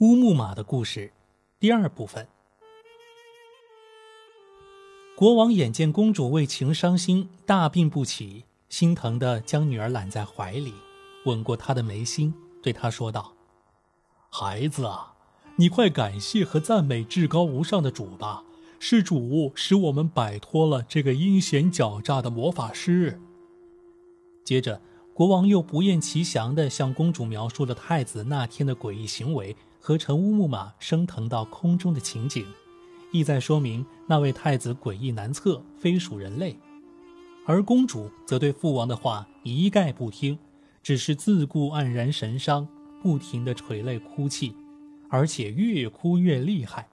乌木马的故事，第二部分。国王眼见公主为情伤心，大病不起，心疼的将女儿揽在怀里，吻过她的眉心，对她说道：“孩子啊，你快感谢和赞美至高无上的主吧，是主使我们摆脱了这个阴险狡诈的魔法师。”接着，国王又不厌其详地向公主描述了太子那天的诡异行为。合成乌木马升腾到空中的情景，意在说明那位太子诡异难测，非属人类。而公主则对父王的话一概不听，只是自顾黯然神伤，不停地垂泪哭泣，而且越哭越厉害。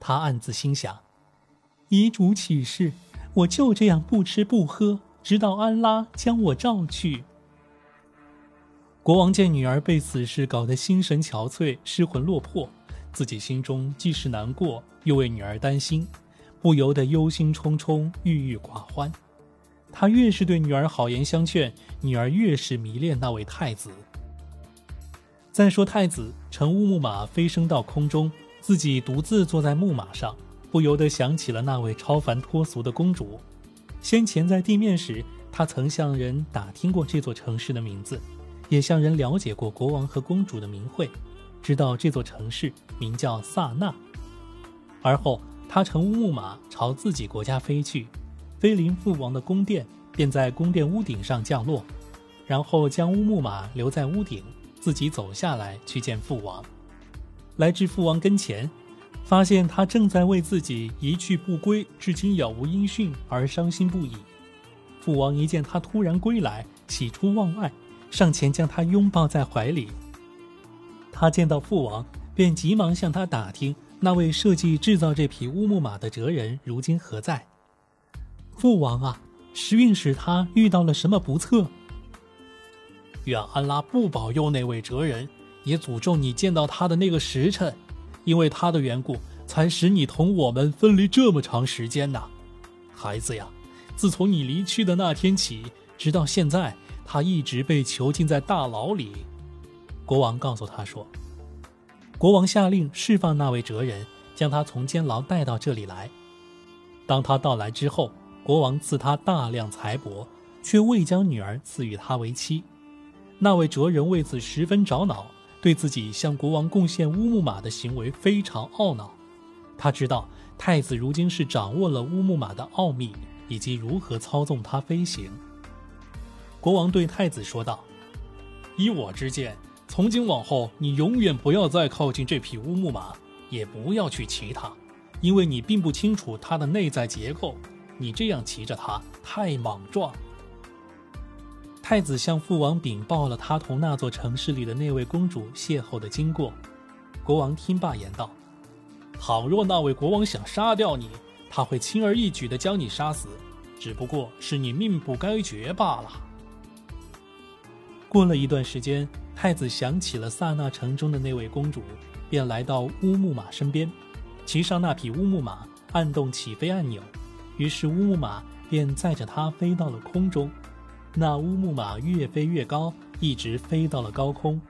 她暗自心想：遗嘱启示，我就这样不吃不喝，直到安拉将我召去。国王见女儿被此事搞得心神憔悴、失魂落魄，自己心中既是难过，又为女儿担心，不由得忧心忡忡、郁郁寡欢。他越是对女儿好言相劝，女儿越是迷恋那位太子。再说太子乘乌木马飞升到空中，自己独自坐在木马上，不由得想起了那位超凡脱俗的公主。先前在地面时，他曾向人打听过这座城市的名字。也向人了解过国王和公主的名讳，知道这座城市名叫萨那。而后，他乘乌木马朝自己国家飞去，飞临父王的宫殿，便在宫殿屋顶上降落，然后将乌木马留在屋顶，自己走下来去见父王。来至父王跟前，发现他正在为自己一去不归、至今杳无音讯而伤心不已。父王一见他突然归来，喜出望外。上前将他拥抱在怀里。他见到父王，便急忙向他打听那位设计制造这匹乌木马的哲人如今何在。父王啊，时运使他遇到了什么不测？愿安拉不保佑那位哲人，也诅咒你见到他的那个时辰，因为他的缘故，才使你同我们分离这么长时间呐，孩子呀！自从你离去的那天起，直到现在。他一直被囚禁在大牢里，国王告诉他说：“国王下令释放那位哲人，将他从监牢带到这里来。当他到来之后，国王赐他大量财帛，却未将女儿赐予他为妻。那位哲人为此十分着恼，对自己向国王贡献乌木马的行为非常懊恼。他知道太子如今是掌握了乌木马的奥秘，以及如何操纵它飞行。”国王对太子说道：“依我之见，从今往后，你永远不要再靠近这匹乌木马，也不要去骑它，因为你并不清楚它的内在结构。你这样骑着它太莽撞。”太子向父王禀报了他同那座城市里的那位公主邂逅的经过。国王听罢言道：“倘若那位国王想杀掉你，他会轻而易举地将你杀死，只不过是你命不该绝罢了。”过了一段时间，太子想起了萨那城中的那位公主，便来到乌木马身边，骑上那匹乌木马，按动起飞按钮，于是乌木马便载着他飞到了空中。那乌木马越飞越高，一直飞到了高空。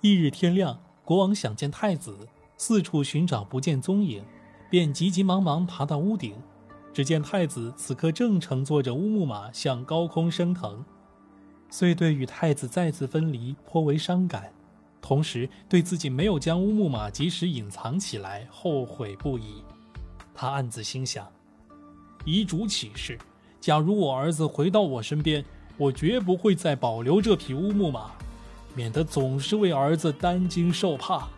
翌日天亮，国王想见太子，四处寻找不见踪影，便急急忙忙爬到屋顶，只见太子此刻正乘坐着乌木马向高空升腾。遂对与太子再次分离颇为伤感，同时对自己没有将乌木马及时隐藏起来后悔不已。他暗自心想：遗嘱启示，假如我儿子回到我身边，我绝不会再保留这匹乌木马，免得总是为儿子担惊受怕。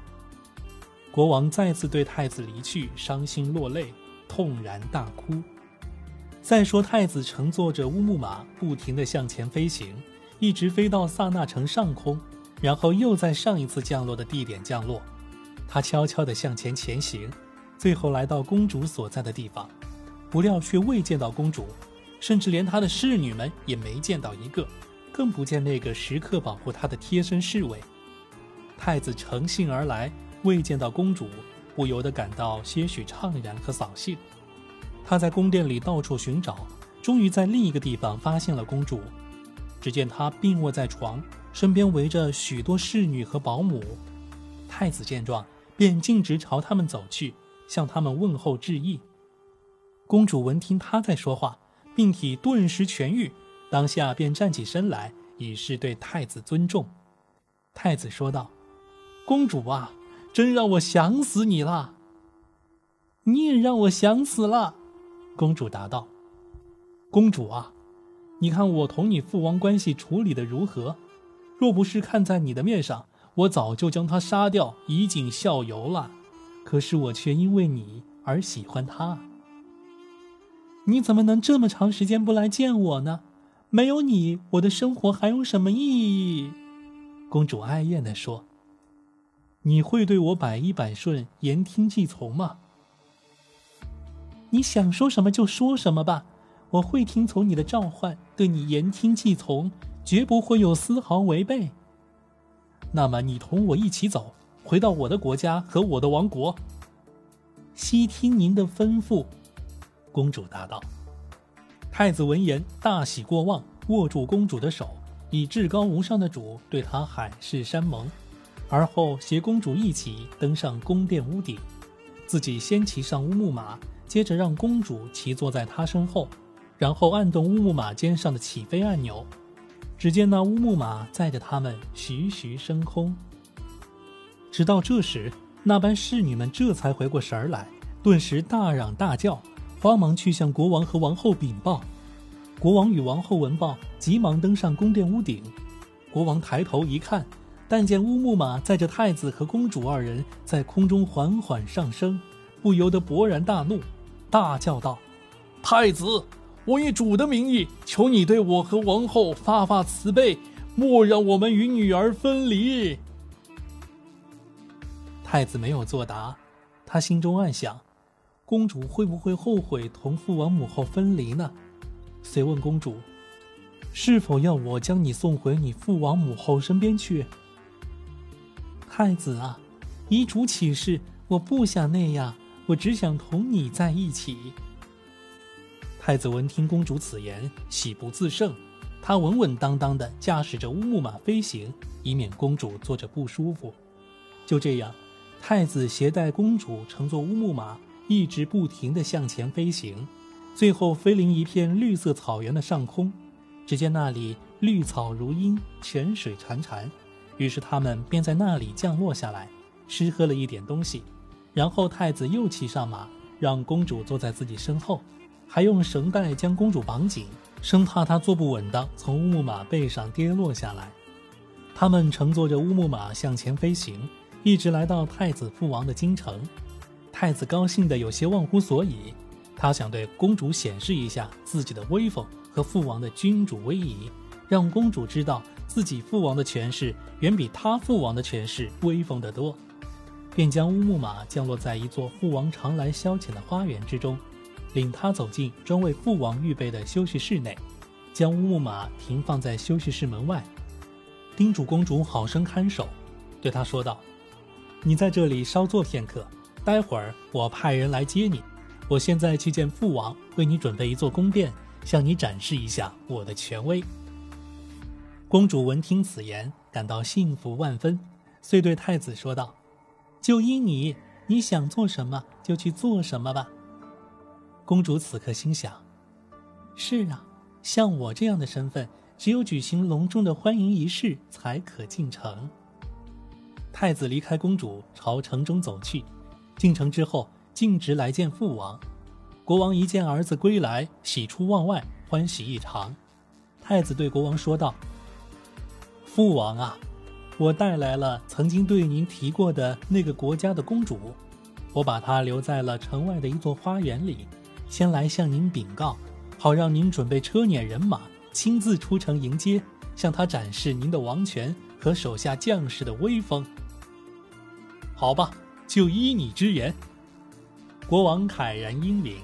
国王再次对太子离去伤心落泪，痛然大哭。再说太子乘坐着乌木马，不停地向前飞行。一直飞到萨那城上空，然后又在上一次降落的地点降落。他悄悄地向前前行，最后来到公主所在的地方，不料却未见到公主，甚至连她的侍女们也没见到一个，更不见那个时刻保护她的贴身侍卫。太子乘兴而来，未见到公主，不由得感到些许怅然和扫兴。他在宫殿里到处寻找，终于在另一个地方发现了公主。只见他病卧在床，身边围着许多侍女和保姆。太子见状，便径直朝他们走去，向他们问候致意。公主闻听他在说话，病体顿时痊愈，当下便站起身来，以示对太子尊重。太子说道：“公主啊，真让我想死你了。”你也让我想死了。”公主答道。“公主啊，你看我同你父王关系处理的如何？若不是看在你的面上，我早就将他杀掉，以儆效尤了。可是我却因为你而喜欢他。”你怎么能这么长时间不来见我呢？没有你，我的生活还有什么意义？公主哀怨地说：“你会对我百依百顺、言听计从吗？”你想说什么就说什么吧，我会听从你的召唤，对你言听计从，绝不会有丝毫违背。那么你同我一起走，回到我的国家和我的王国。悉听您的吩咐。公主答道：“太子闻言大喜过望，握住公主的手，以至高无上的主对她海誓山盟，而后携公主一起登上宫殿屋顶，自己先骑上乌木马，接着让公主骑坐在他身后，然后按动乌木马肩上的起飞按钮，只见那乌木马载着他们徐徐升空。直到这时，那班侍女们这才回过神儿来，顿时大嚷大叫。”慌忙去向国王和王后禀报，国王与王后闻报，急忙登上宫殿屋顶。国王抬头一看，但见乌木马载着太子和公主二人在空中缓缓上升，不由得勃然大怒，大叫道：“太子，我以主的名义求你对我和王后发发慈悲，莫让我们与女儿分离。”太子没有作答，他心中暗想。公主会不会后悔同父王母后分离呢？遂问公主：“是否要我将你送回你父王母后身边去？”太子啊，依主起誓，我不想那样，我只想同你在一起。太子闻听公主此言，喜不自胜，他稳稳当当的驾驶着乌木马飞行，以免公主坐着不舒服。就这样，太子携带公主乘坐乌木马。一直不停地向前飞行，最后飞临一片绿色草原的上空。只见那里绿草如茵，泉水潺潺。于是他们便在那里降落下来，吃喝了一点东西。然后太子又骑上马，让公主坐在自己身后，还用绳带将公主绑紧，生怕她坐不稳当从乌木马背上跌落下来。他们乘坐着乌木马向前飞行，一直来到太子父王的京城。太子高兴得有些忘乎所以，他想对公主显示一下自己的威风和父王的君主威仪，让公主知道自己父王的权势远比他父王的权势威风得多，便将乌木马降落在一座父王常来消遣的花园之中，领他走进专为父王预备的休息室内，将乌木马停放在休息室门外，叮嘱公主好生看守，对他说道：“你在这里稍坐片刻。”待会儿我派人来接你。我现在去见父王，为你准备一座宫殿，向你展示一下我的权威。公主闻听此言，感到幸福万分，遂对太子说道：“就依你，你想做什么就去做什么吧。”公主此刻心想：“是啊，像我这样的身份，只有举行隆重的欢迎仪式才可进城。”太子离开公主，朝城中走去。进城之后，径直来见父王。国王一见儿子归来，喜出望外，欢喜异常。太子对国王说道：“父王啊，我带来了曾经对您提过的那个国家的公主，我把她留在了城外的一座花园里，先来向您禀告，好让您准备车辇人马，亲自出城迎接，向他展示您的王权和手下将士的威风。好吧。”就依你之言，国王慨然应允。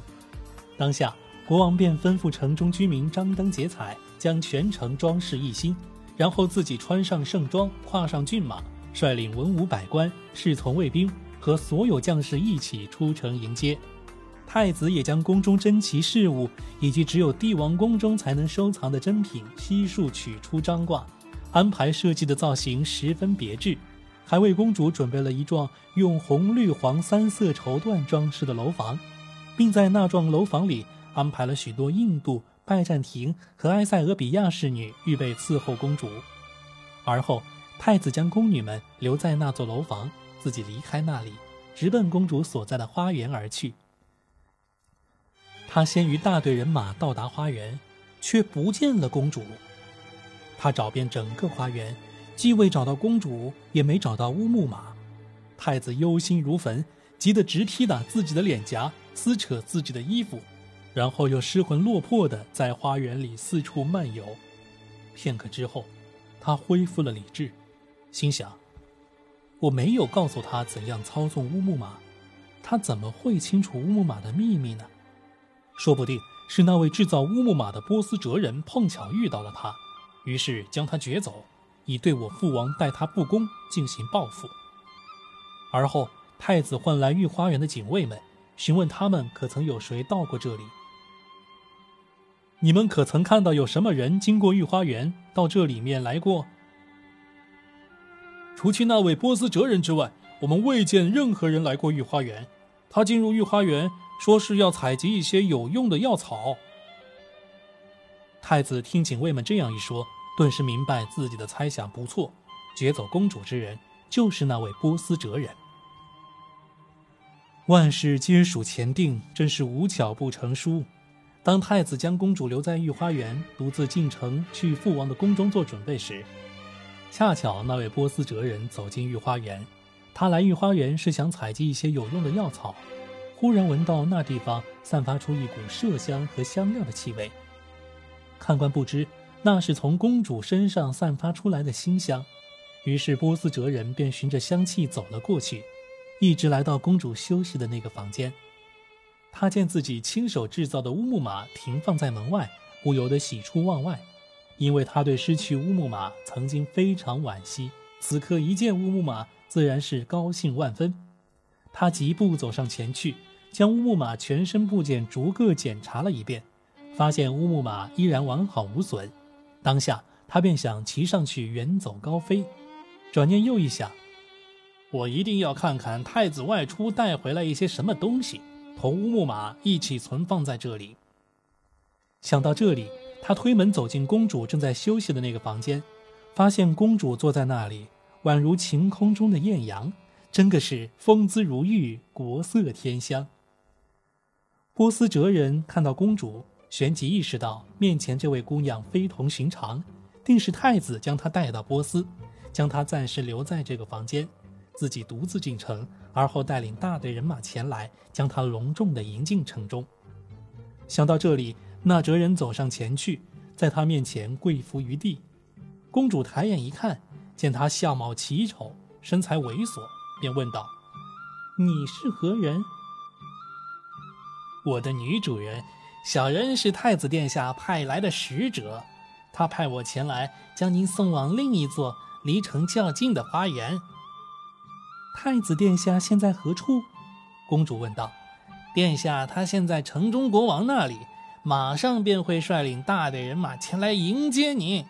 当下，国王便吩咐城中居民张灯结彩，将全城装饰一新，然后自己穿上盛装，跨上骏马，率领文武百官、侍从卫兵和所有将士一起出城迎接。太子也将宫中珍奇事物以及只有帝王宫中才能收藏的珍品悉数取出张挂，安排设计的造型十分别致。还为公主准备了一幢用红、绿、黄三色绸缎装饰的楼房，并在那幢楼房里安排了许多印度、拜占庭和埃塞俄比亚侍女，预备伺候公主。而后，太子将宫女们留在那座楼房，自己离开那里，直奔公主所在的花园而去。他先于大队人马到达花园，却不见了公主。他找遍整个花园。既未找到公主，也没找到乌木马，太子忧心如焚，急得直踢打自己的脸颊，撕扯自己的衣服，然后又失魂落魄的在花园里四处漫游。片刻之后，他恢复了理智，心想：我没有告诉他怎样操纵乌木马，他怎么会清楚乌木马的秘密呢？说不定是那位制造乌木马的波斯哲人碰巧遇到了他，于是将他掘走。以对我父王待他不公进行报复。而后，太子唤来御花园的警卫们，询问他们可曾有谁到过这里。你们可曾看到有什么人经过御花园到这里面来过？除去那位波斯哲人之外，我们未见任何人来过御花园。他进入御花园，说是要采集一些有用的药草。太子听警卫们这样一说。顿时明白自己的猜想不错，劫走公主之人就是那位波斯哲人。万事皆属前定，真是无巧不成书。当太子将公主留在御花园，独自进城去父王的宫中做准备时，恰巧那位波斯哲人走进御花园。他来御花园是想采集一些有用的药草，忽然闻到那地方散发出一股麝香和香料的气味。看官不知。那是从公主身上散发出来的馨香，于是波斯哲人便循着香气走了过去，一直来到公主休息的那个房间。他见自己亲手制造的乌木马停放在门外，不由得喜出望外，因为他对失去乌木马曾经非常惋惜。此刻一见乌木马，自然是高兴万分。他疾步走上前去，将乌木马全身部件逐个检查了一遍，发现乌木马依然完好无损。当下，他便想骑上去远走高飞，转念又一想，我一定要看看太子外出带回来一些什么东西，同乌木马一起存放在这里。想到这里，他推门走进公主正在休息的那个房间，发现公主坐在那里，宛如晴空中的艳阳，真个是风姿如玉，国色天香。波斯哲人看到公主。旋即意识到面前这位姑娘非同寻常，定是太子将她带到波斯，将她暂时留在这个房间，自己独自进城，而后带领大队人马前来，将她隆重地迎进城中。想到这里，那哲人走上前去，在他面前跪伏于地。公主抬眼一看，见他相貌奇丑，身材猥琐，便问道：“你是何人？”“我的女主人。”小人是太子殿下派来的使者，他派我前来将您送往另一座离城较近的花园。太子殿下现在何处？公主问道。殿下他现在城中国王那里，马上便会率领大队人马前来迎接您。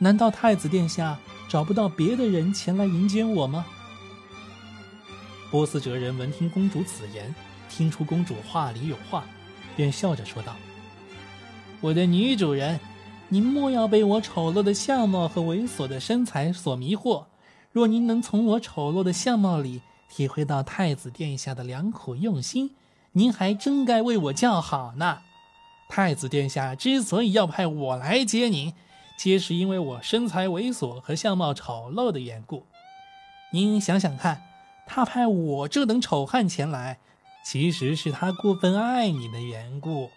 难道太子殿下找不到别的人前来迎接我吗？波斯哲人闻听公主此言，听出公主话里有话。便笑着说道：“我的女主人，您莫要被我丑陋的相貌和猥琐的身材所迷惑。若您能从我丑陋的相貌里体会到太子殿下的良苦用心，您还真该为我叫好呢。太子殿下之所以要派我来接您，皆是因为我身材猥琐和相貌丑陋的缘故。您想想看，他派我这等丑汉前来。”其实是他过分爱你的缘故，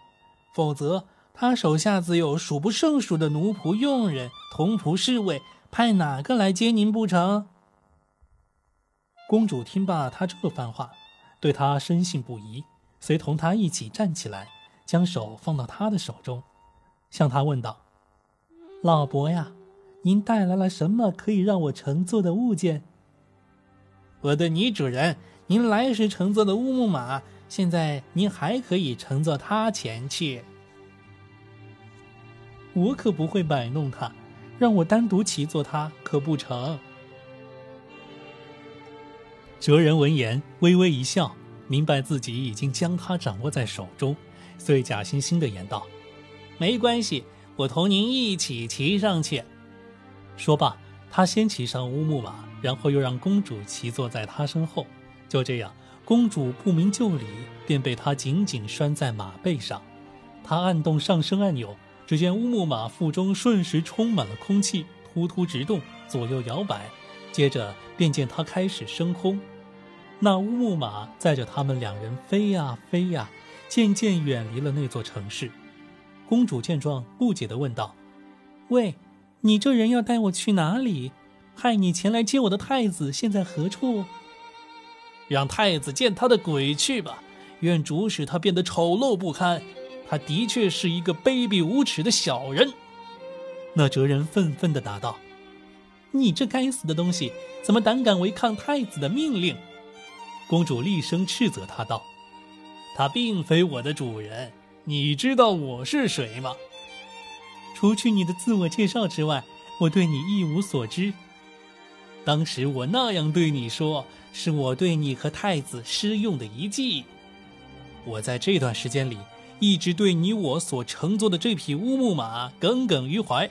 否则他手下自有数不胜数的奴仆、佣人、童仆、侍卫，派哪个来接您不成？公主听罢他这番话，对他深信不疑，随同他一起站起来，将手放到他的手中，向他问道：“老伯呀，您带来了什么可以让我乘坐的物件？”我的女主人。您来时乘坐的乌木马，现在您还可以乘坐它前去。我可不会摆弄它，让我单独骑坐它可不成。哲人闻言微微一笑，明白自己已经将他掌握在手中，遂假惺惺的言道：“没关系，我同您一起骑上去。”说罢，他先骑上乌木马，然后又让公主骑坐在他身后。就这样，公主不明就里，便被他紧紧拴在马背上。他按动上升按钮，只见乌木马腹中瞬时充满了空气，突突直动，左右摇摆。接着便见他开始升空，那乌木马载着他们两人飞呀飞呀，渐渐远离了那座城市。公主见状，不解地问道：“喂，你这人要带我去哪里？派你前来接我的太子现在何处？”让太子见他的鬼去吧！愿主使他变得丑陋不堪。他的确是一个卑鄙无耻的小人。那哲人愤愤地答道。你这该死的东西，怎么胆敢违抗太子的命令？公主厉声斥责他道：“他并非我的主人，你知道我是谁吗？除去你的自我介绍之外，我对你一无所知。当时我那样对你说，是我对你和太子施用的一计。我在这段时间里，一直对你我所乘坐的这匹乌木马耿耿于怀。”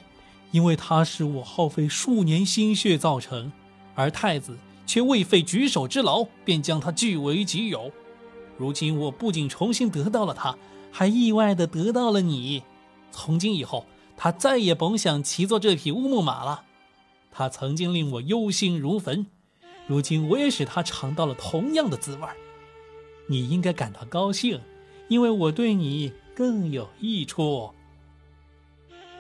因为它是我耗费数年心血造成，而太子却未费举手之劳便将它据为己有。如今我不仅重新得到了它，还意外的得到了你。从今以后，他再也甭想骑坐这匹乌木马了。他曾经令我忧心如焚，如今我也使他尝到了同样的滋味。你应该感到高兴，因为我对你更有益处。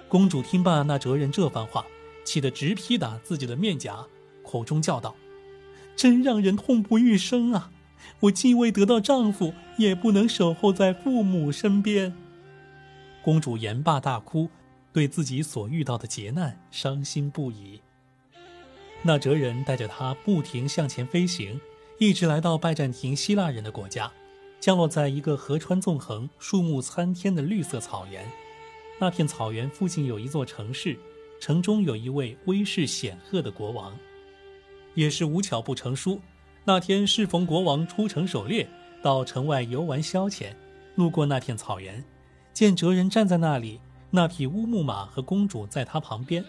公主听罢那哲人这番话，气得直劈打自己的面颊，口中叫道：“真让人痛不欲生啊！我既未得到丈夫，也不能守候在父母身边。”公主言罢大哭，对自己所遇到的劫难伤心不已。那哲人带着他不停向前飞行，一直来到拜占庭希腊人的国家，降落在一个河川纵横、树木参天的绿色草原。那片草原附近有一座城市，城中有一位威势显赫的国王。也是无巧不成书，那天适逢国王出城狩猎，到城外游玩消遣，路过那片草原，见哲人站在那里，那匹乌木马和公主在他旁边。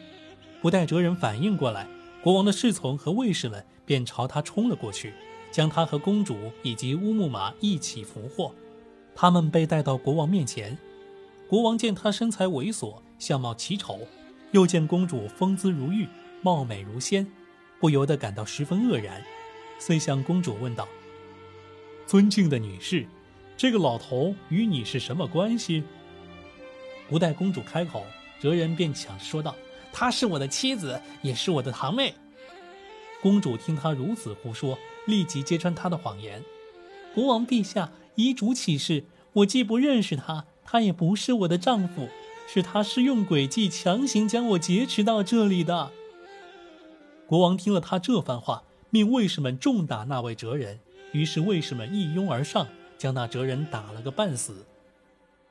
不待哲人反应过来，国王的侍从和卫士们便朝他冲了过去，将他和公主以及乌木马一起俘获。他们被带到国王面前。国王见他身材猥琐，相貌奇丑，又见公主风姿如玉，貌美如仙，不由得感到十分愕然，遂向公主问道：“尊敬的女士，这个老头与你是什么关系？”不待公主开口，哲人便抢着说道：“她是我的妻子，也是我的堂妹。”公主听他如此胡说，立即揭穿他的谎言：“国王陛下，遗嘱启示，我既不认识他。”他也不是我的丈夫，是他是用诡计强行将我劫持到这里的。国王听了他这番话，命卫士们重打那位哲人。于是卫士们一拥而上，将那哲人打了个半死。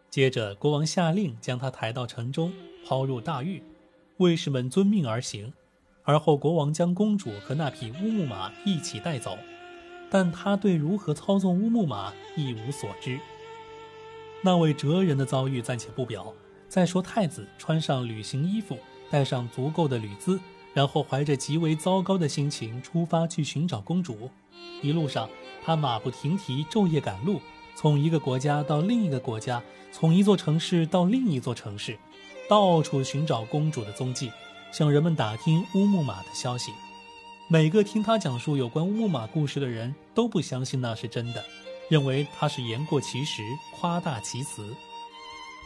接着，国王下令将他抬到城中，抛入大狱。卫士们遵命而行。而后，国王将公主和那匹乌木马一起带走，但他对如何操纵乌木马一无所知。那位哲人的遭遇暂且不表。再说，太子穿上旅行衣服，带上足够的旅资，然后怀着极为糟糕的心情出发去寻找公主。一路上，他马不停蹄，昼夜赶路，从一个国家到另一个国家，从一座城市到另一座城市，到处寻找公主的踪迹，向人们打听乌木马的消息。每个听他讲述有关乌木马故事的人都不相信那是真的。认为他是言过其实、夸大其词。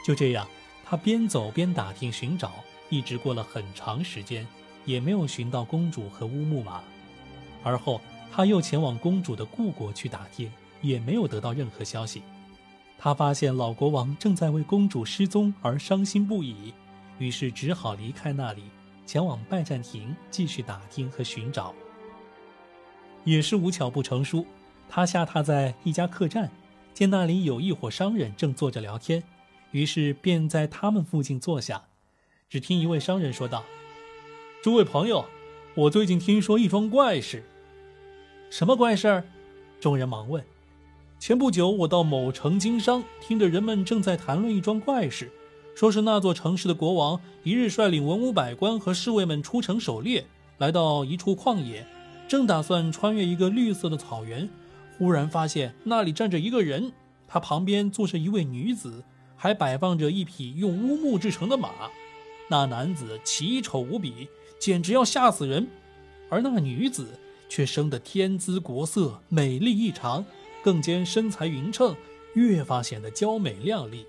就这样，他边走边打听寻找，一直过了很长时间，也没有寻到公主和乌木马。而后，他又前往公主的故国去打听，也没有得到任何消息。他发现老国王正在为公主失踪而伤心不已，于是只好离开那里，前往拜占庭继续打听和寻找。也是无巧不成书。他下榻在一家客栈，见那里有一伙商人正坐着聊天，于是便在他们附近坐下。只听一位商人说道：“诸位朋友，我最近听说一桩怪事。”什么怪事儿？众人忙问。前不久，我到某城经商，听着人们正在谈论一桩怪事，说是那座城市的国王一日率领文武百官和侍卫们出城狩猎，来到一处旷野，正打算穿越一个绿色的草原，忽然发现那里站着一个人，他旁边坐着一位女子，还摆放着一匹用乌木制成的马。那男子奇丑无比，简直要吓死人，而那女子。却生得天姿国色，美丽异常，更兼身材匀称，越发显得娇美靓丽。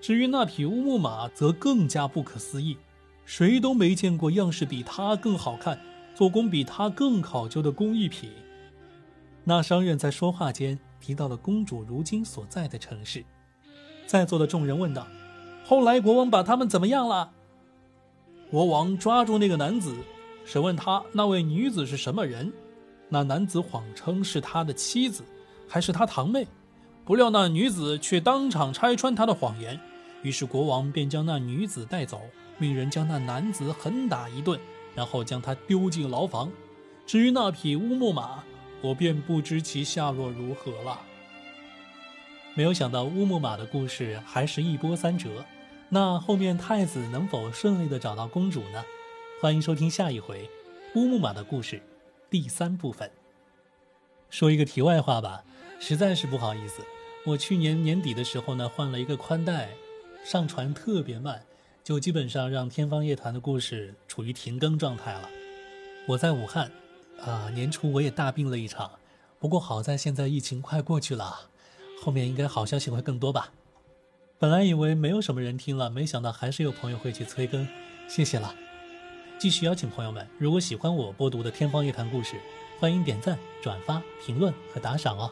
至于那匹乌木马，则更加不可思议，谁都没见过样式比它更好看、做工比它更考究的工艺品。那商人在说话间提到了公主如今所在的城市，在座的众人问道：“后来国王把他们怎么样了？”国王抓住那个男子。审问他那位女子是什么人，那男子谎称是他的妻子，还是他堂妹。不料那女子却当场拆穿他的谎言，于是国王便将那女子带走，命人将那男子狠打一顿，然后将他丢进牢房。至于那匹乌木马，我便不知其下落如何了。没有想到乌木马的故事还是一波三折，那后面太子能否顺利的找到公主呢？欢迎收听下一回《乌木马的故事》第三部分。说一个题外话吧，实在是不好意思，我去年年底的时候呢换了一个宽带，上传特别慢，就基本上让《天方夜谭》的故事处于停更状态了。我在武汉，啊，年初我也大病了一场，不过好在现在疫情快过去了，后面应该好消息会更多吧。本来以为没有什么人听了，没想到还是有朋友会去催更，谢谢了。继续邀请朋友们，如果喜欢我播读的《天方夜谭》故事，欢迎点赞、转发、评论和打赏哦。